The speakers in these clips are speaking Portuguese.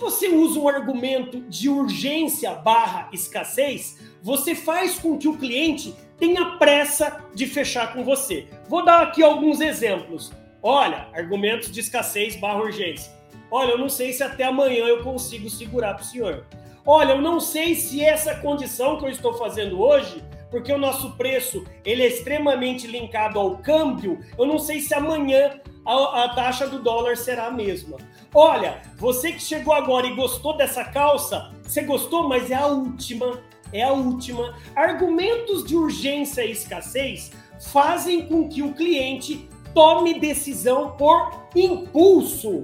quando você usa um argumento de urgência barra escassez, você faz com que o cliente tenha pressa de fechar com você. Vou dar aqui alguns exemplos. Olha, argumentos de escassez barra urgência. Olha, eu não sei se até amanhã eu consigo segurar para o senhor. Olha, eu não sei se essa condição que eu estou fazendo hoje, porque o nosso preço ele é extremamente linkado ao câmbio, eu não sei se amanhã a, a taxa do dólar será a mesma. Olha, você que chegou agora e gostou dessa calça, você gostou, mas é a última é a última. Argumentos de urgência e escassez fazem com que o cliente tome decisão por impulso.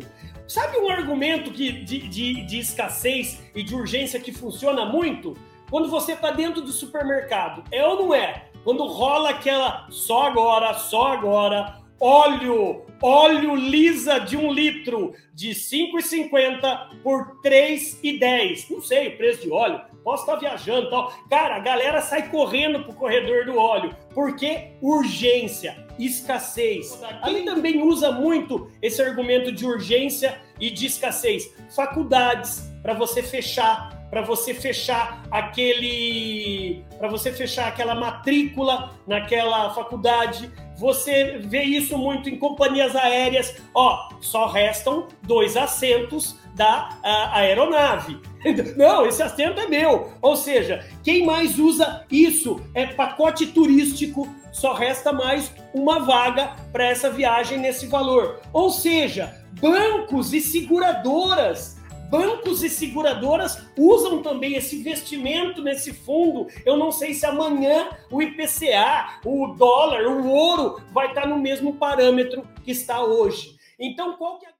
Sabe um argumento que, de, de, de escassez e de urgência que funciona muito? Quando você está dentro do supermercado, é ou não é? Quando rola aquela só agora, só agora, óleo, óleo lisa de um litro de 5,50 por 3,10. Não sei o preço de óleo, posso estar viajando tal. Cara, a galera sai correndo pro corredor do óleo, porque urgência, escassez. Quem também usa muito esse argumento de urgência e de escassez? Faculdades, para você fechar para você fechar aquele para você fechar aquela matrícula naquela faculdade você vê isso muito em companhias aéreas. Ó, só restam dois assentos da aeronave. Não, esse assento é meu. Ou seja, quem mais usa isso é pacote turístico, só resta mais uma vaga para essa viagem nesse valor. Ou seja, bancos e seguradoras bancos e seguradoras usam também esse investimento nesse fundo. Eu não sei se amanhã o IPCA, o dólar, o ouro vai estar no mesmo parâmetro que está hoje. Então, qual que é